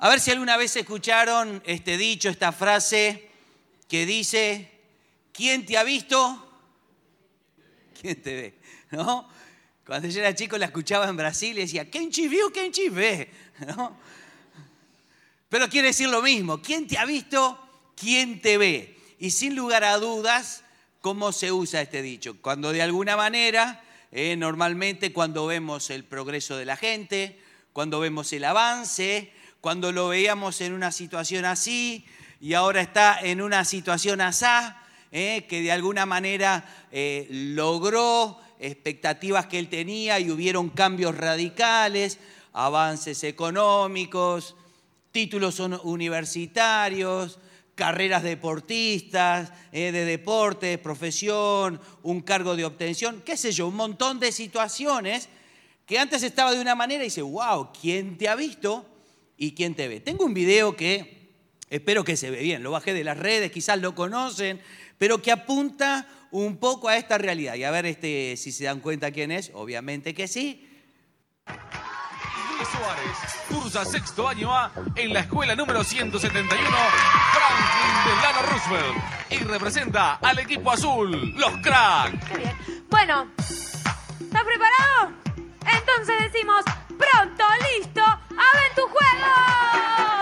A ver si alguna vez escucharon este dicho, esta frase que dice, ¿quién te ha visto? ¿Quién te ve? ¿No? Cuando yo era chico la escuchaba en Brasil y decía, ¿quién vio? ¿Quién ve? ¿No? Pero quiere decir lo mismo, ¿quién te ha visto? ¿Quién te ve? Y sin lugar a dudas, ¿cómo se usa este dicho? Cuando de alguna manera, eh, normalmente cuando vemos el progreso de la gente, cuando vemos el avance, cuando lo veíamos en una situación así y ahora está en una situación asá, eh, que de alguna manera eh, logró expectativas que él tenía y hubieron cambios radicales, avances económicos, títulos universitarios, carreras deportistas, eh, de deportes, profesión, un cargo de obtención, qué sé yo, un montón de situaciones que antes estaba de una manera y dice, wow, ¿quién te ha visto y quién te ve? Tengo un video que espero que se ve bien, lo bajé de las redes, quizás lo conocen, pero que apunta un poco a esta realidad. Y a ver este, si se dan cuenta quién es, obviamente que sí. Luis Suárez cursa sexto año A en la escuela número 171 Franklin Delano Roosevelt y representa al equipo azul, los cracks. Qué bien. Bueno, ¿estás preparado? Entonces decimos, pronto, listo, ¡aven tus juegos! Yo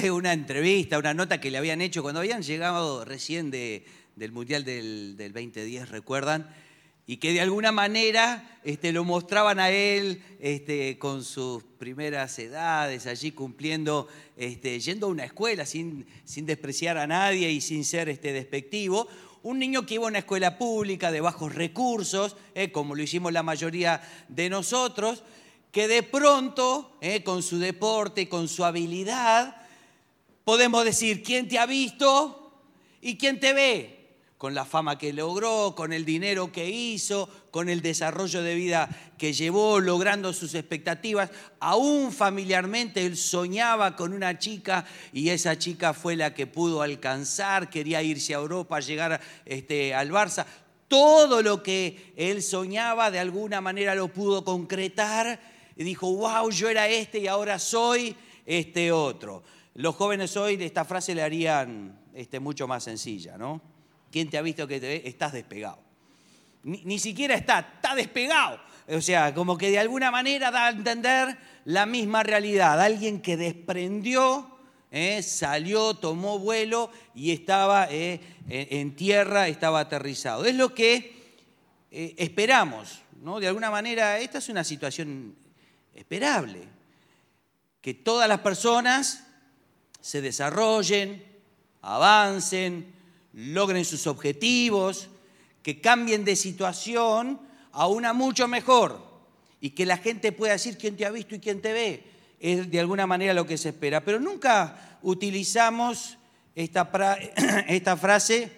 fue una entrevista, una nota que le habían hecho cuando habían llegado recién de- del Mundial del, del 2010, ¿recuerdan? Y que de alguna manera este, lo mostraban a él este, con sus primeras edades, allí cumpliendo, este, yendo a una escuela sin, sin despreciar a nadie y sin ser este, despectivo. Un niño que iba a una escuela pública de bajos recursos, eh, como lo hicimos la mayoría de nosotros, que de pronto, eh, con su deporte, con su habilidad, podemos decir quién te ha visto y quién te ve, con la fama que logró, con el dinero que hizo, con el desarrollo de vida que llevó, logrando sus expectativas. Aún familiarmente él soñaba con una chica y esa chica fue la que pudo alcanzar, quería irse a Europa, llegar este, al Barça. Todo lo que él soñaba de alguna manera lo pudo concretar y dijo, wow, yo era este y ahora soy este otro. Los jóvenes hoy esta frase le harían este, mucho más sencilla, ¿no? ¿Quién te ha visto que te ve? Estás despegado. Ni, siquiera está, está despegado. O sea, como que de alguna manera da a entender la misma realidad. Alguien que desprendió, ¿eh? salió, tomó vuelo y estaba eh, en, en tierra, estaba aterrizado. Es lo que eh, esperamos, ¿no? De alguna manera, esta es una situación esperable. Que todas las personas se desarrollen, avancen, logren sus objetivos, que cambien de situación a una mucho mejor y que la gente pueda decir quién te ha visto y quién te ve. Es de alguna manera lo que se espera. Pero nunca utilizamos esta, esta frase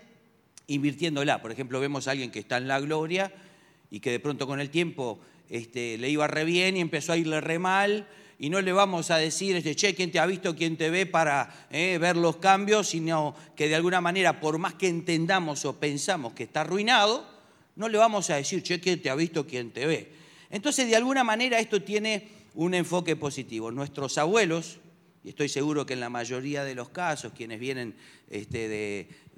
invirtiéndola. Por ejemplo, vemos a alguien que está en la gloria y que de pronto con el tiempo este, le iba re bien y empezó a irle re mal. Y no le vamos a decir, este, che, ¿quién te ha visto, quién te ve para eh, ver los cambios? Sino que de alguna manera, por más que entendamos o pensamos que está arruinado, no le vamos a decir, che, ¿quién te ha visto, quién te ve? Entonces, de alguna manera esto tiene un enfoque positivo. Nuestros abuelos, y estoy seguro que en la mayoría de los casos, quienes vienen este,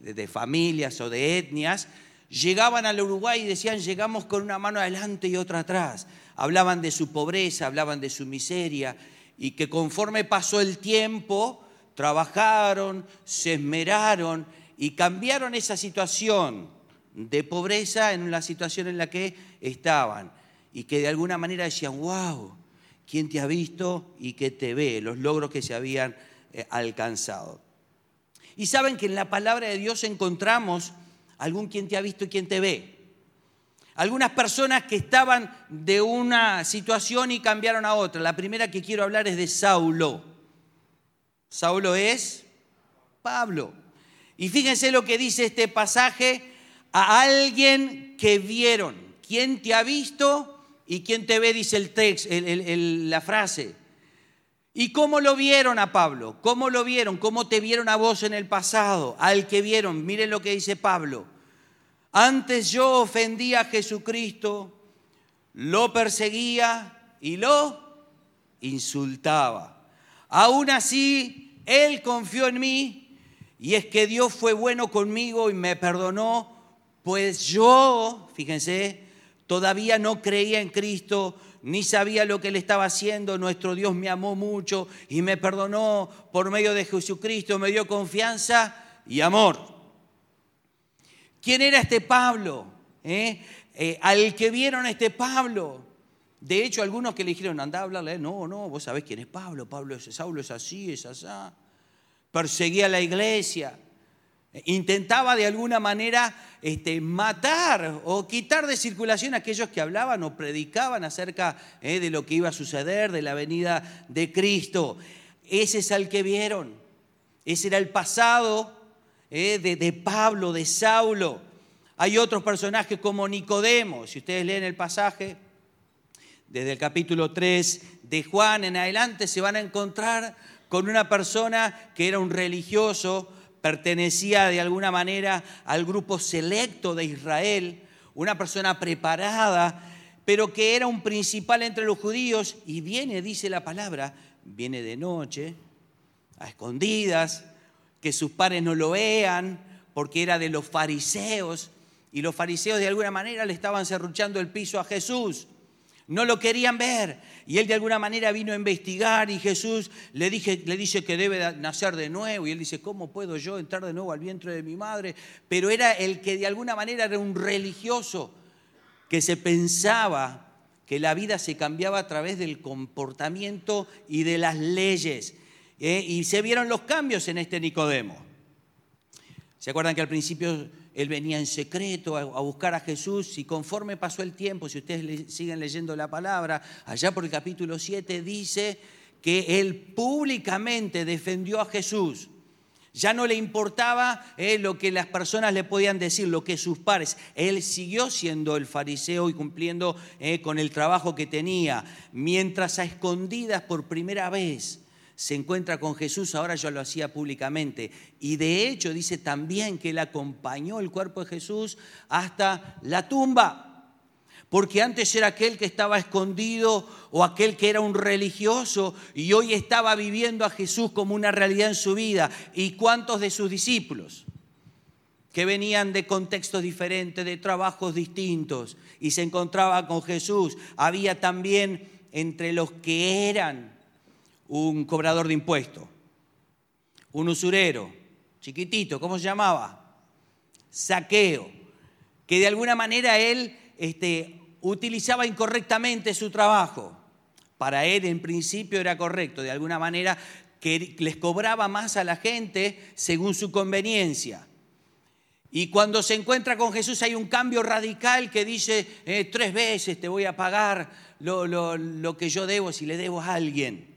de, familias o de etnias, llegaban al Uruguay y decían, llegamos con una mano adelante y otra atrás. Hablaban de su pobreza, hablaban de su miseria, y que conforme pasó el tiempo, trabajaron, se esmeraron y cambiaron esa situación de pobreza en la situación en la que estaban. Y que de alguna manera decían, wow, ¿quién te ha visto y qué te ve? Los logros que se habían eh, alcanzado. Y saben que en la palabra de Dios encontramos algún quien te ha visto y quien te ve. Algunas personas que estaban de una situación y cambiaron a otra. La primera que quiero hablar es de Saulo. Saulo es Pablo. Y fíjense lo que dice este pasaje a alguien que vieron. ¿Quién te ha visto y quién te ve? Dice el texto, la frase. ¿Y cómo lo vieron a Pablo? ¿Cómo lo vieron? ¿Cómo te vieron a vos en el pasado? Al que vieron, miren lo que dice Pablo. Antes yo ofendía a Jesucristo, lo perseguía y lo insultaba. Aún así, Él confió en mí y es que Dios fue bueno conmigo y me perdonó, pues yo, fíjense, todavía no creía en Cristo, ni sabía lo que Él estaba haciendo. Nuestro Dios me amó mucho y me perdonó por medio de Jesucristo, me dio confianza y amor. ¿Quién era este Pablo? ¿Eh? Eh, al que vieron a este Pablo. De hecho, algunos que le dijeron, anda a hablarle, a él". no, no, vos sabés quién es Pablo, Pablo es, Saulo es así, es así. Perseguía a la iglesia, intentaba de alguna manera este, matar o quitar de circulación a aquellos que hablaban o predicaban acerca eh, de lo que iba a suceder, de la venida de Cristo. Ese es al que vieron, ese era el pasado eh, de, de Pablo, de Saulo. Hay otros personajes como Nicodemo, si ustedes leen el pasaje, desde el capítulo 3 de Juan en adelante se van a encontrar con una persona que era un religioso, pertenecía de alguna manera al grupo selecto de Israel, una persona preparada, pero que era un principal entre los judíos y viene, dice la palabra, viene de noche, a escondidas, que sus padres no lo vean, porque era de los fariseos, y los fariseos de alguna manera le estaban serruchando el piso a Jesús. No lo querían ver. Y él de alguna manera vino a investigar y Jesús le, dije, le dice que debe nacer de nuevo. Y él dice, ¿cómo puedo yo entrar de nuevo al vientre de mi madre? Pero era el que de alguna manera era un religioso que se pensaba que la vida se cambiaba a través del comportamiento y de las leyes. ¿Eh? Y se vieron los cambios en este Nicodemo. ¿Se acuerdan que al principio él venía en secreto a, buscar a Jesús y conforme pasó el tiempo, si ustedes siguen leyendo la palabra, allá por el capítulo 7 dice que él públicamente defendió a Jesús. Ya no le importaba eh, lo que las personas le podían decir, lo que sus pares. Él siguió siendo el fariseo y cumpliendo eh, con el trabajo que tenía. Mientras a escondidas por primera vez se encuentra con Jesús, ahora ya lo hacía públicamente. Y de hecho dice también que él acompañó el cuerpo de Jesús hasta la tumba. Porque antes era aquel que estaba escondido o aquel que era un religioso y hoy estaba viviendo a Jesús como una realidad en su vida. ¿Y cuántos de sus discípulos? que venían de contextos diferentes, de trabajos distintos, y se encontraba con Jesús. Había también entre los que eran un cobrador de impuestos, un usurero, chiquitito, ¿cómo se llamaba? Saqueo, que de alguna manera él este, utilizaba incorrectamente su trabajo. Para él en principio era correcto, de alguna manera que les cobraba más a la gente según su conveniencia. Y cuando se encuentra con Jesús hay un cambio radical que dice, eh, tres veces te voy a pagar lo, lo- lo que yo debo si le debo a alguien.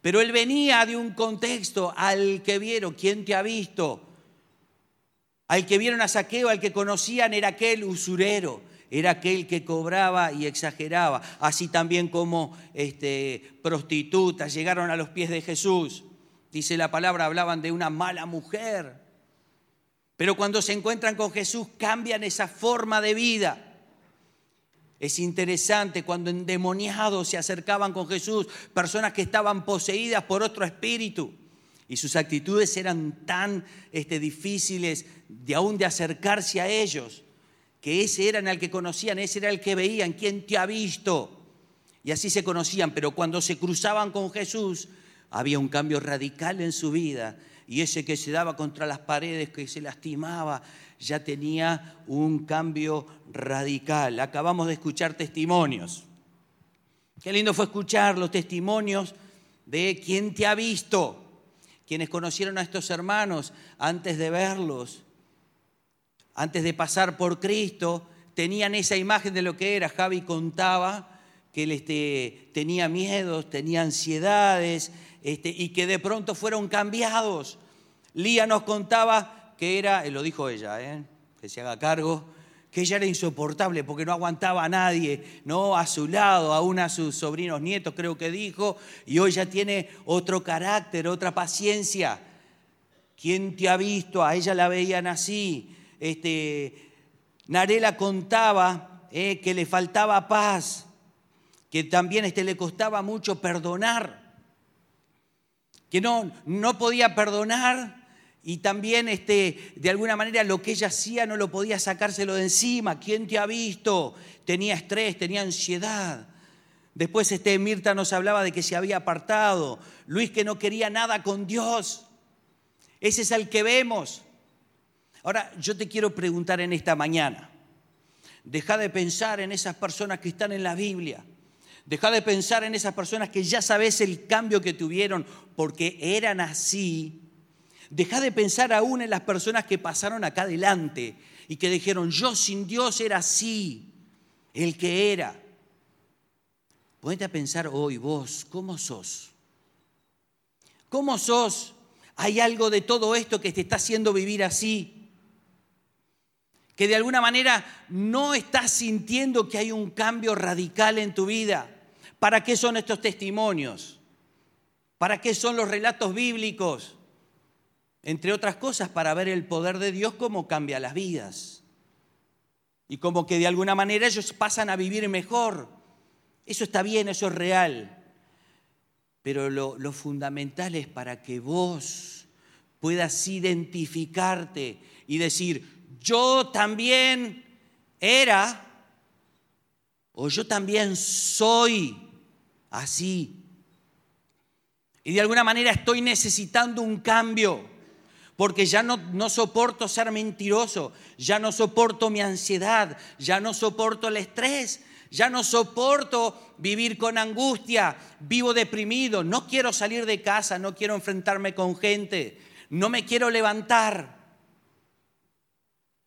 Pero él venía de un contexto al que vieron, ¿quién te ha visto? Al que vieron a Saqueo, al que conocían, era aquel usurero, era aquel que cobraba y exageraba. Así también como este, prostitutas llegaron a los pies de Jesús. Dice la palabra, hablaban de una mala mujer. Pero cuando se encuentran con Jesús cambian esa forma de vida. Es interesante cuando endemoniados se acercaban con Jesús, personas que estaban poseídas por otro espíritu y sus actitudes eran tan este, difíciles de aún de acercarse a ellos, que ese era el que conocían, ese era el que veían, ¿quién te ha visto? Y así se conocían, pero cuando se cruzaban con Jesús, había un cambio radical en su vida. Y ese que se daba contra las paredes, que se lastimaba, ya tenía un cambio radical. Acabamos de escuchar testimonios. Qué lindo fue escuchar los testimonios de quien te ha visto, quienes conocieron a estos hermanos antes de verlos, antes de pasar por Cristo, tenían esa imagen de lo que era. Javi contaba que él este, tenía miedos, tenía ansiedades este, y que de pronto fueron cambiados. Lía nos contaba que era, lo dijo ella, ¿eh? que se haga cargo, que ella era insoportable porque no aguantaba a nadie, ¿no? A su lado, aún a sus sobrinos nietos, creo que dijo, y hoy ya tiene otro carácter, otra paciencia. ¿Quién te ha visto? A ella la veían así. Este, Narela contaba ¿eh? que le faltaba paz, que también este, le costaba mucho perdonar, que no, no podía perdonar y también este, de alguna manera lo que ella hacía no lo podía sacárselo de encima. ¿Quién te ha visto? Tenía estrés, tenía ansiedad. Después este, Mirta nos hablaba de que se había apartado. Luis que no quería nada con Dios. Ese es el que vemos. Ahora, yo te quiero preguntar en esta mañana. Deja de pensar en esas personas que están en la Biblia. Deja de pensar en esas personas que ya sabes el cambio que tuvieron porque eran así Deja de pensar aún en las personas que pasaron acá adelante y que dijeron, yo sin Dios era así, el que era. Ponete a pensar hoy vos, ¿cómo sos? ¿Cómo sos? ¿Hay algo de todo esto que te está haciendo vivir así? Que de alguna manera no estás sintiendo que hay un cambio radical en tu vida. ¿Para qué son estos testimonios? ¿Para qué son los relatos bíblicos? entre otras cosas, para ver el poder de Dios cómo cambia las vidas. Y como que de alguna manera ellos pasan a vivir mejor. Eso está bien, eso es real. Pero lo, lo fundamental es para que vos puedas identificarte y decir, yo también era o yo también soy así. Y de alguna manera estoy necesitando un cambio porque ya no, no soporto ser mentiroso, ya no soporto mi ansiedad, ya no soporto el estrés, ya no soporto vivir con angustia, vivo deprimido, no quiero salir de casa, no quiero enfrentarme con gente, no me quiero levantar.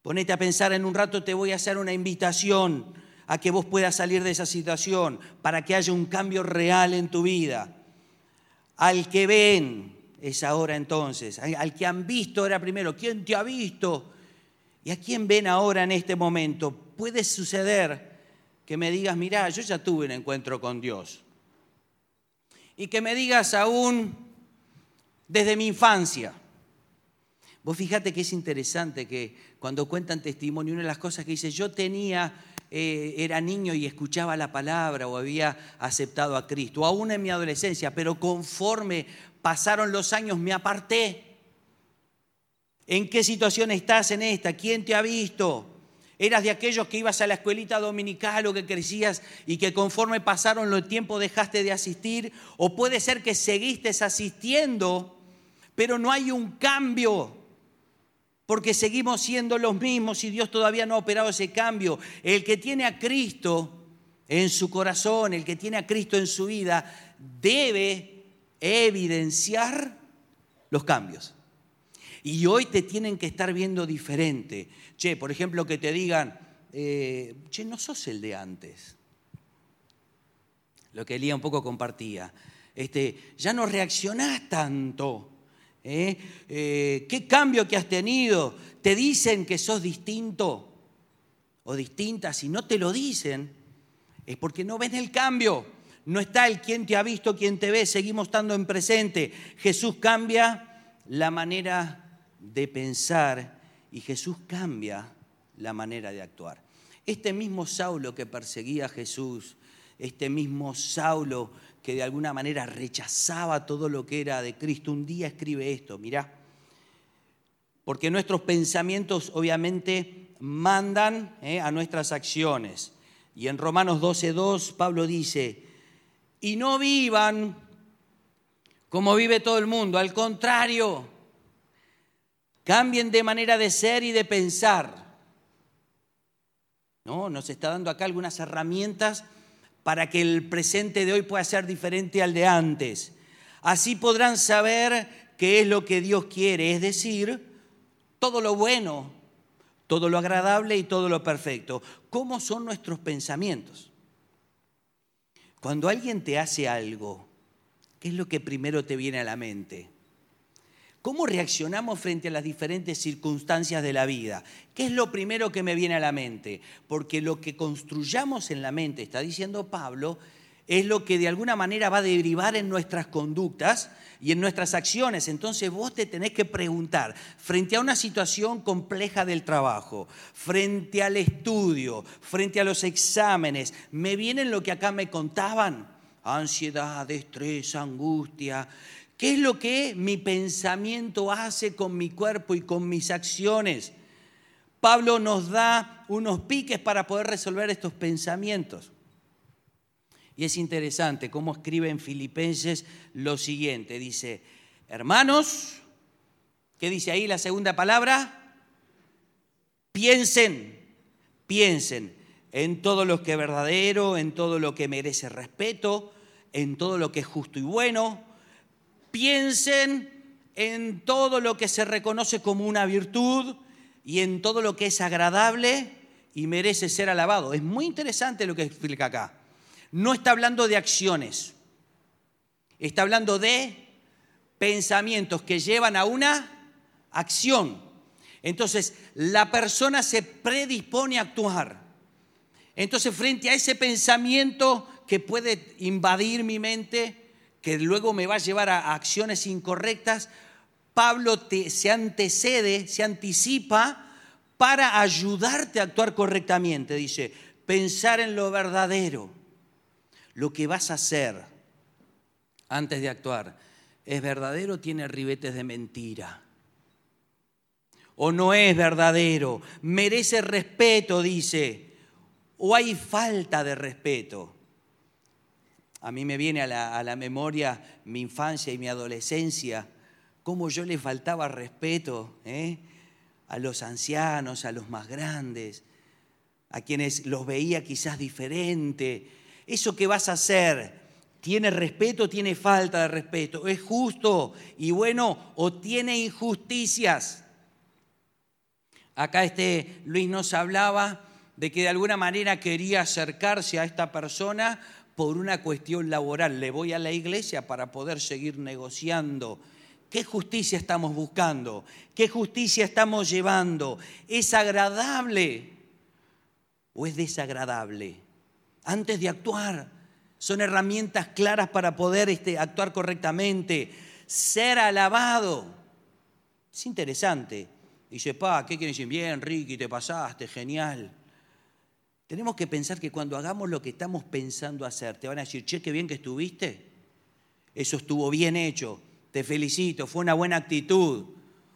Ponete a pensar en un rato, te voy a hacer una invitación a que vos puedas salir de esa situación para que haya un cambio real en tu vida. Al que ven, es ahora entonces. Al que han visto era primero, ¿quién te ha visto? ¿Y a quién ven ahora en este momento? Puede suceder que me digas, mirá, yo ya tuve un encuentro con Dios. Y que me digas aún desde mi infancia. Vos fíjate que es interesante que cuando cuentan testimonio, una de las cosas que dice, yo tenía, eh, era niño y escuchaba la palabra o había aceptado a Cristo, aún en mi adolescencia, pero conforme pasaron los años, me aparté. ¿En qué situación estás en esta? ¿Quién te ha visto? ¿Eras de aquellos que ibas a la escuelita dominical o que crecías y que conforme pasaron los tiempos dejaste de asistir? ¿O puede ser que seguiste asistiendo, pero no hay un cambio? Porque seguimos siendo los mismos y Dios todavía no ha operado ese cambio. El que tiene a Cristo en su corazón, el que tiene a Cristo en su vida, debe evidenciar los cambios. Y hoy te tienen que estar viendo diferente. Che, por ejemplo, que te digan, eh, che, no sos el de antes. Lo que Elía un poco compartía. Este, ya no reaccionás tanto. ¿Eh? Eh, ¿Qué cambio que has tenido? Te dicen que sos distinto o distinta. Si no te lo dicen, es porque no ven el cambio. No está el quien te ha visto, quien te ve, seguimos estando en presente. Jesús cambia la manera de pensar y Jesús cambia la manera de actuar. Este mismo Saulo que perseguía a Jesús, este mismo Saulo que de alguna manera rechazaba todo lo que era de Cristo, un día escribe esto, mirá. Porque nuestros pensamientos obviamente mandan eh, a nuestras acciones. Y en Romanos 12.2 Pablo dice, y no vivan como vive todo el mundo, al contrario, cambien de manera de ser y de pensar. ¿No? Nos está dando acá algunas herramientas para que el presente de hoy pueda ser diferente al de antes. Así podrán saber qué es lo que Dios quiere, es decir, todo lo bueno, todo lo agradable y todo lo perfecto. ¿Cómo son nuestros pensamientos? Cuando alguien te hace algo, ¿qué es lo que primero te viene a la mente? ¿Cómo reaccionamos frente a las diferentes circunstancias de la vida? ¿Qué es lo primero que me viene a la mente? Porque lo que construyamos en la mente, está diciendo Pablo, es lo que de alguna manera va a derivar en nuestras conductas y en nuestras acciones. Entonces vos te tenés que preguntar, frente a una situación compleja del trabajo, frente al estudio, frente a los exámenes, ¿me vienen lo que acá me contaban? Ansiedad, estrés, angustia. ¿Qué es lo que mi pensamiento hace con mi cuerpo y con mis acciones? Pablo nos da unos piques para poder resolver estos pensamientos. Y es interesante cómo escribe en Filipenses lo siguiente. Dice, hermanos, ¿qué dice ahí la segunda palabra? Piensen, piensen en todo lo que es verdadero, en todo lo que merece respeto, en todo lo que es justo y bueno. Piensen en todo lo que se reconoce como una virtud y en todo lo que es agradable y merece ser alabado. Es muy interesante lo que explica acá no está hablando de acciones, está hablando de pensamientos que llevan a una acción. Entonces, la persona se predispone a actuar. Entonces, frente a ese pensamiento que puede invadir mi mente, que luego me va a llevar a acciones incorrectas, Pablo se antecede, se anticipa para ayudarte a actuar correctamente. Dice, pensar en lo verdadero lo que vas a hacer antes de actuar es verdadero o tiene ribetes de mentira. O no es verdadero, merece respeto, dice, o hay falta de respeto. A mí me viene a la, a la memoria mi infancia y mi adolescencia, cómo yo le faltaba respeto ¿eh? a los ancianos, a los más grandes, a quienes los veía quizás diferente eso que vas a hacer, ¿tiene respeto o tiene falta de respeto? ¿Es justo y bueno o tiene injusticias? Acá este Luis nos hablaba de que de alguna manera quería acercarse a esta persona por una cuestión laboral. Le voy a la iglesia para poder seguir negociando. ¿Qué justicia estamos buscando? ¿Qué justicia estamos llevando? ¿Es agradable o es desagradable? antes de actuar. Son herramientas claras para poder este, actuar correctamente. Ser alabado. Es interesante. Dice, pa, ¿qué quieren decir? Bien, Ricky, te pasaste, genial. Tenemos que pensar que cuando hagamos lo que estamos pensando hacer, te van a decir, che, qué bien que estuviste. Eso estuvo bien hecho. Te felicito, fue una buena actitud.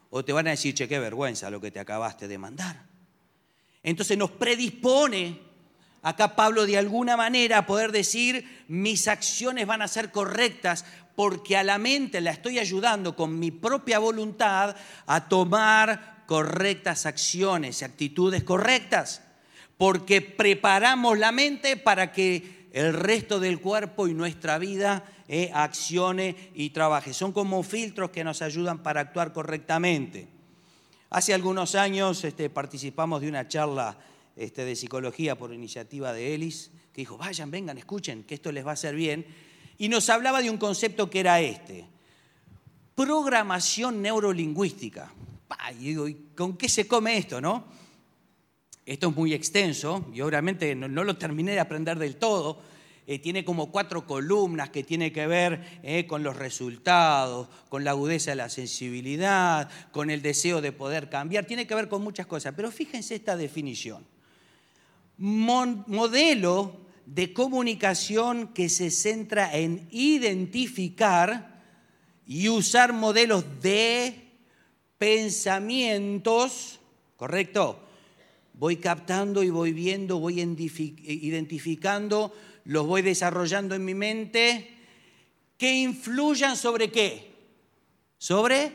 O te van a decir, che, qué vergüenza lo que te acabaste de mandar. Entonces nos predispone acá Pablo de alguna manera poder decir, mis acciones van a ser correctas porque a la mente la estoy ayudando con mi propia voluntad a tomar correctas acciones actitudes correctas, porque preparamos la mente para que el resto del cuerpo y nuestra vida eh, accione y trabaje. Son como filtros que nos ayudan para actuar correctamente. Hace algunos años este, participamos de una charla este, de psicología por iniciativa de Ellis, que dijo, vayan, vengan, escuchen, que esto les va a hacer bien. Y nos hablaba de un concepto que era este, programación neurolingüística. Y digo, ¿con qué se come esto, no? Esto es muy extenso y obviamente no, lo terminé de aprender del todo. Eh, tiene como cuatro columnas que tiene que ver eh, con los resultados, con la agudeza de la sensibilidad, con el deseo de poder cambiar, tiene que ver con muchas cosas. Pero fíjense esta definición modelo de comunicación que se centra en identificar y usar modelos de pensamientos, ¿correcto? Voy captando y voy viendo, voy identifi- identificando, los voy desarrollando en mi mente, que influyan sobre qué? Sobre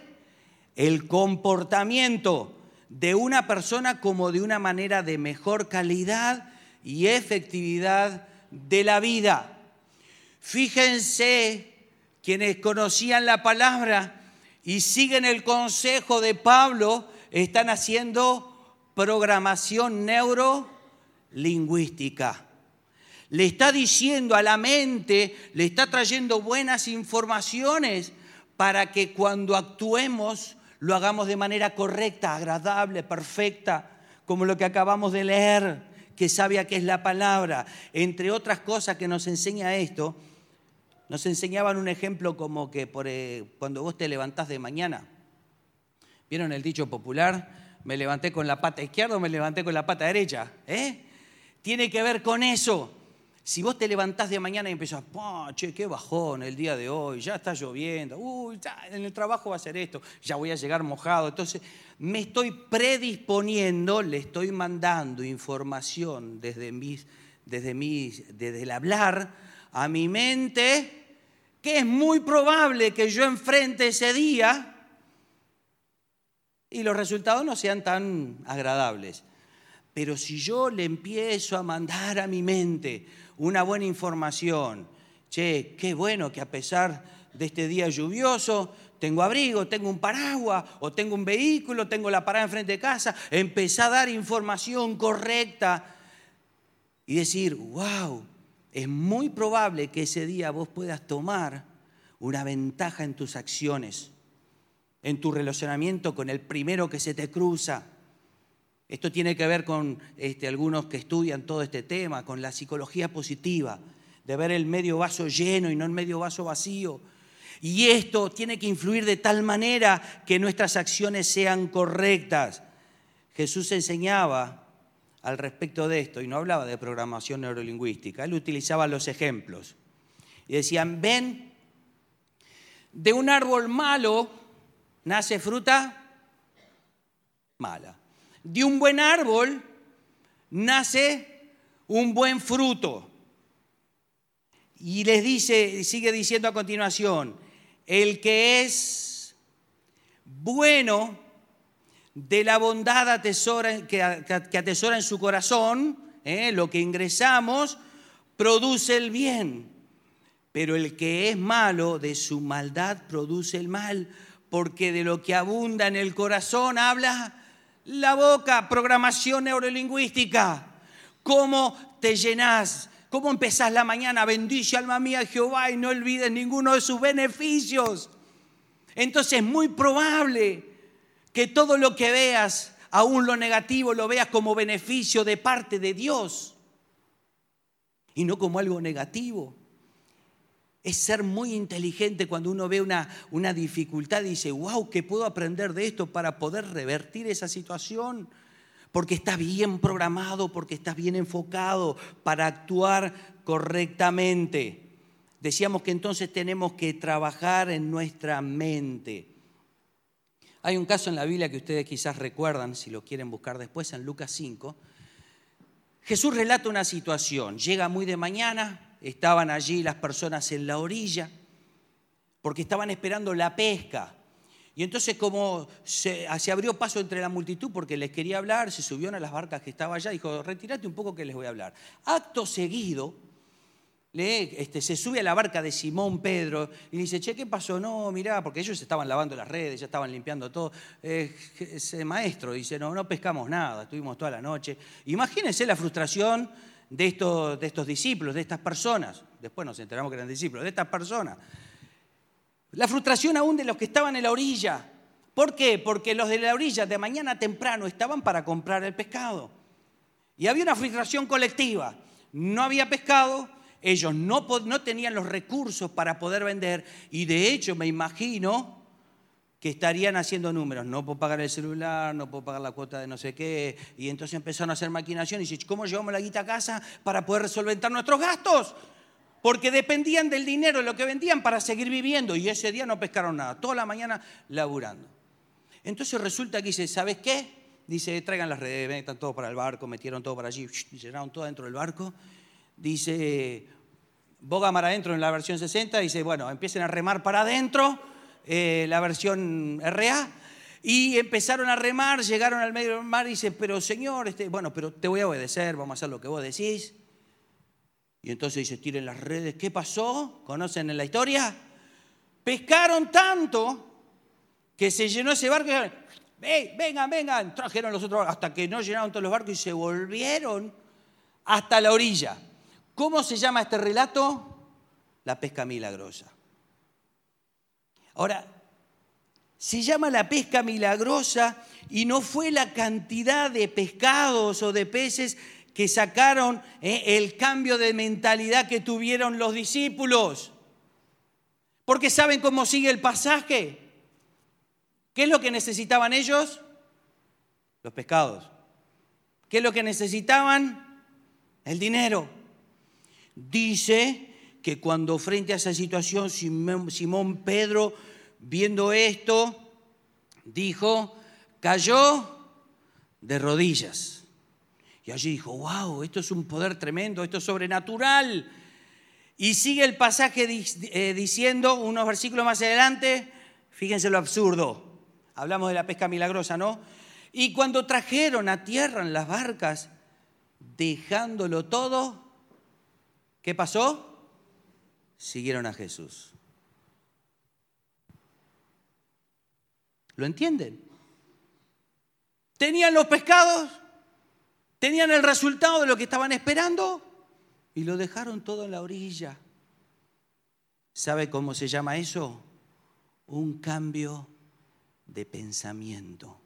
el comportamiento de una persona como de una manera de mejor calidad y efectividad de la vida. Fíjense quienes conocían la palabra y siguen el consejo de Pablo, están haciendo programación neurolingüística. Le está diciendo a la mente, le está trayendo buenas informaciones para que cuando actuemos lo hagamos de manera correcta, agradable, perfecta, como lo que acabamos de leer, que sabia que es la palabra. Entre otras cosas que nos enseña esto, nos enseñaban un ejemplo como que eh, cuando vos te levantás de mañana, ¿vieron el dicho popular? Me levanté con la pata izquierda o me levanté con la pata derecha. ¿eh? Tiene que ver con eso. Si vos te levantás de mañana y empezás, "Pa, che, qué bajón el día de hoy, ya está lloviendo, uy, ya en el trabajo va a ser esto, ya voy a llegar mojado. Entonces, me estoy predisponiendo, le estoy mandando información desde, mis, desde, mis, desde el hablar a mi mente, que es muy probable que yo enfrente ese día y los resultados no sean tan agradables. Pero si yo le empiezo a mandar a mi mente una buena información, che, qué bueno que a pesar de este día lluvioso, tengo abrigo, tengo un paraguas, o tengo un vehículo, tengo la parada enfrente de casa, empezá a dar información correcta y decir, wow, es muy probable que ese día vos puedas tomar una ventaja en tus acciones, en tu relacionamiento con el primero que se te cruza. Esto tiene que ver con este, algunos que estudian todo este tema, con la psicología positiva, de ver el medio vaso lleno y no el medio vaso vacío. Y esto tiene que influir de tal manera que nuestras acciones sean correctas. Jesús enseñaba al respecto de esto y no hablaba de programación neurolingüística, él utilizaba los ejemplos. Y decían, ven, de un árbol malo nace fruta mala. De un buen árbol nace un buen fruto. Y les dice, sigue diciendo a continuación, el que es bueno de la bondad atesora, que, atesora en su corazón, ¿eh? lo que ingresamos, produce el bien. Pero el que es malo de su maldad produce el mal, porque de lo que abunda en el corazón habla la boca, programación neurolingüística. ¿Cómo te llenas? ¿Cómo empezás la mañana? Bendice alma mía Jehová y no olvides ninguno de sus beneficios. Entonces es muy probable que todo lo que veas, aún lo negativo, lo veas como beneficio de parte de Dios y no como algo negativo. Es ser muy inteligente cuando uno ve una, una dificultad y dice, wow, ¿qué puedo aprender de esto para poder revertir esa situación? Porque está bien programado, porque estás bien enfocado para actuar correctamente. Decíamos que entonces tenemos que trabajar en nuestra mente. Hay un caso en la Biblia que ustedes quizás recuerdan, si lo quieren buscar después, en Lucas 5. Jesús relata una situación, llega muy de mañana, estaban allí las personas en la orilla, porque estaban esperando la pesca. Y entonces como se, se, abrió paso entre la multitud porque les quería hablar, se subió a las barcas que estaba allá, dijo, retírate un poco que les voy a hablar. Acto seguido, este, se sube a la barca de Simón Pedro y dice, che, ¿qué pasó? No, mirá, porque ellos estaban lavando las redes, ya estaban limpiando todo. Eh, ese maestro dice, no, no pescamos nada, estuvimos toda la noche. Imagínense la frustración de estos, discípulos, de estas personas. Después nos enteramos que eran discípulos, de estas personas. La frustración aún de los que estaban en la orilla. ¿Por qué? Porque los de la orilla de mañana temprano estaban para comprar el pescado. Y había una frustración colectiva. No había pescado, ellos no tenían los recursos para poder vender y de hecho me imagino que estarían haciendo números. No puedo pagar el celular, no puedo pagar la cuota de no sé qué. Y entonces empezaron a hacer maquinación y dice, ¿cómo llevamos la guita a casa para poder resolventar nuestros gastos? Porque dependían del dinero, de lo que vendían para seguir viviendo. Y ese día no pescaron nada, toda la mañana laburando. Entonces resulta que dice, ¿sabes qué? Dice, traigan las redes, metan todo para el barco, metieron todo para allí, llenaron todo dentro del barco. Dice, boga mar adentro en la versión 60, dice, bueno, empiecen a remar para adentro eh, la versión RA. Y empezaron a remar, llegaron al medio del mar y dice, pero señor, este, bueno, pero te voy a obedecer, vamos a hacer lo que vos decís. Y entonces dice, tiren las redes. ¿Qué pasó? ¿Conocen en la historia? Pescaron tanto que se llenó ese barco. Y, vengan, vengan. Trajeron los otros hasta que no llenaron todos los barcos y se volvieron hasta la orilla. ¿Cómo se llama este relato? La pesca milagrosa. Ahora, se llama la pesca milagrosa y no fue la cantidad de pescados o de peces que sacaron eh, el cambio de mentalidad que tuvieron los discípulos. Porque saben cómo sigue el pasaje. ¿Qué es lo que necesitaban ellos? Los pescados. ¿Qué es lo que necesitaban? El dinero. Dice que cuando frente a esa situación Simón Pedro, viendo esto, dijo, cayó de rodillas. Y allí dijo, wow, esto es un poder tremendo, esto es sobrenatural. Y sigue el pasaje eh, diciendo, unos versículos más adelante, fíjense lo absurdo, hablamos de la pesca milagrosa, ¿no? Y cuando trajeron a tierra en las barcas, dejándolo todo, ¿qué pasó? Siguieron a Jesús. ¿Lo entienden? Tenían los pescados, tenían el resultado de lo que estaban esperando y lo dejaron todo en la orilla. ¿Sabe cómo se llama eso? Un cambio de pensamiento.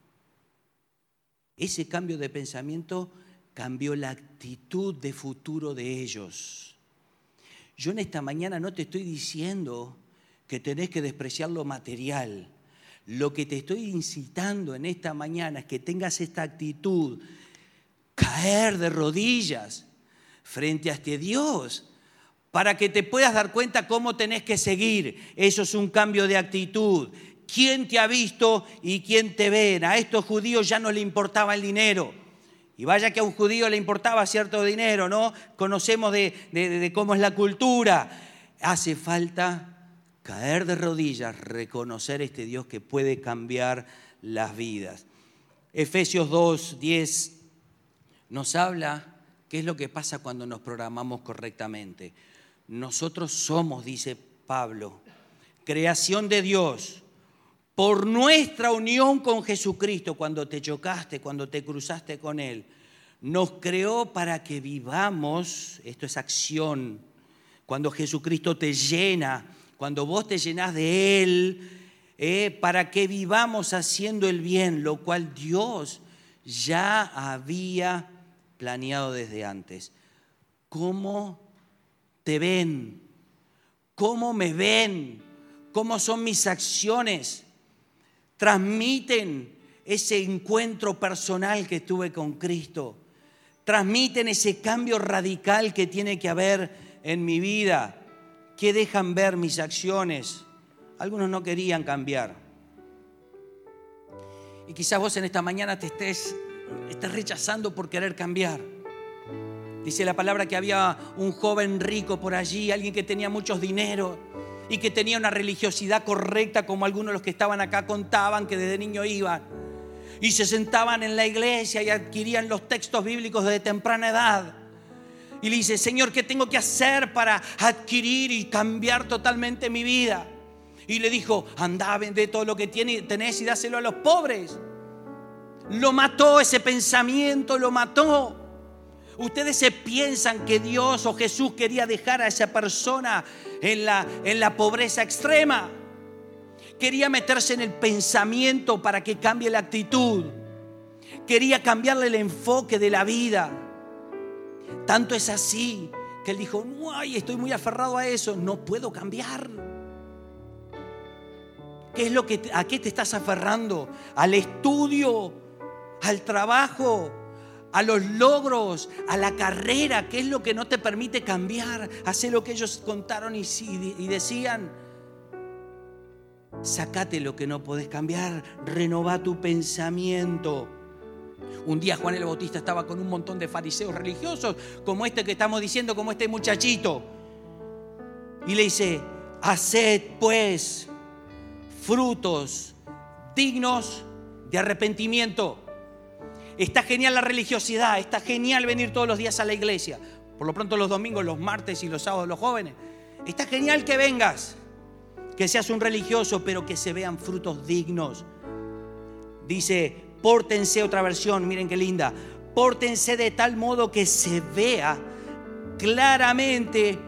Ese cambio de pensamiento cambió la actitud de futuro de ellos. Yo en esta mañana no te estoy diciendo que tenés que despreciar lo material. Lo que te estoy incitando en esta mañana es que tengas esta actitud, caer de rodillas frente a este Dios, para que te puedas dar cuenta cómo tenés que seguir. Eso es un cambio de actitud. ¿Quién te ha visto y quién te ve? A estos judíos ya no le importaba el dinero y vaya que a un judío le importaba cierto dinero, ¿no? Conocemos de, cómo es la cultura. Hace falta caer de rodillas, reconocer este Dios que puede cambiar las vidas. Efesios 2, 10 nos habla qué es lo que pasa cuando nos programamos correctamente. Nosotros somos, dice Pablo, creación de Dios por nuestra unión con Jesucristo, cuando te chocaste, cuando te cruzaste con Él, nos creó para que vivamos, esto es acción, cuando Jesucristo te llena, cuando vos te llenas de Él, eh, para que vivamos haciendo el bien, lo cual Dios ya había planeado desde antes. ¿Cómo te ven? ¿Cómo me ven? ¿Cómo son mis acciones? Transmiten ese encuentro personal que tuve con Cristo, transmiten ese cambio radical que tiene que haber en mi vida, que dejan ver mis acciones. Algunos no querían cambiar. Y quizás vos en esta mañana te estés, estés rechazando por querer cambiar. Dice la palabra que había un joven rico por allí, alguien que tenía muchos dinero y que tenía una religiosidad correcta como algunos de los que estaban acá contaban que desde niño iban. Y se sentaban en la iglesia y adquirían los textos bíblicos desde temprana edad. Y le dice, Señor, ¿qué tengo que hacer para adquirir y cambiar totalmente mi vida? Y le dijo, anda, vende todo lo que tenés y dáselo a los pobres. Lo mató ese pensamiento, lo mató. Ustedes se piensan que Dios o Jesús quería dejar a esa persona en la, en la pobreza extrema. Quería meterse en el pensamiento para que cambie la actitud. Quería cambiarle el enfoque de la vida. Tanto es así que él dijo, ay, estoy muy aferrado a eso, no puedo cambiar. ¿Qué es lo que a qué te estás aferrando? ¿Al estudio? ¿Al trabajo? ¿A los logros? ¿A la carrera? ¿Qué es lo que no te permite cambiar? Hacer lo que ellos contaron y, decían. Sacate lo que no podés cambiar. Renova tu pensamiento. Un día Juan el Bautista estaba con un montón de fariseos religiosos, como este que estamos diciendo, como este muchachito. Y le dice, haced pues frutos dignos de arrepentimiento. Está genial la religiosidad, está genial venir todos los días a la iglesia. Por lo pronto los domingos, los martes y los sábados los jóvenes. Está genial que vengas, que seas un religioso, pero que se vean frutos dignos. Dice, pórtense otra versión, miren qué linda. Pórtense de tal modo que se vea claramente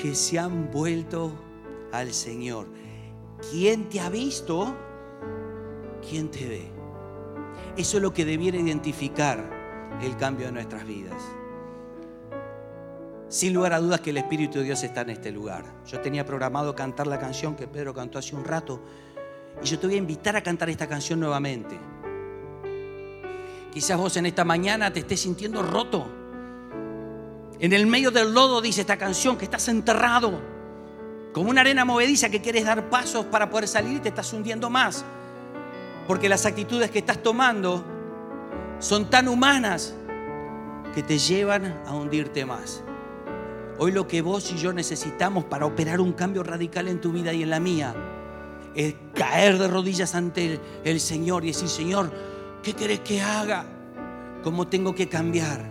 que se han vuelto al Señor. ¿Quién te ha visto? ¿Quién te ve? Eso es lo que debiera identificar el cambio de nuestras vidas. Sin lugar a dudas que el Espíritu de Dios está en este lugar. Yo tenía programado cantar la canción que Pedro cantó hace un rato y yo te voy a invitar a cantar esta canción nuevamente. Quizás vos en esta mañana te estés sintiendo roto. En el medio del lodo dice esta canción que estás enterrado. Como una arena movediza que quieres dar pasos para poder salir y te estás hundiendo más. Porque las actitudes que estás tomando son tan humanas que te llevan a hundirte más. Hoy lo que vos y yo necesitamos para operar un cambio radical en tu vida y en la mía es caer de rodillas ante el, Señor y decir, Señor, ¿Qué querés que haga? ¿Cómo tengo que cambiar?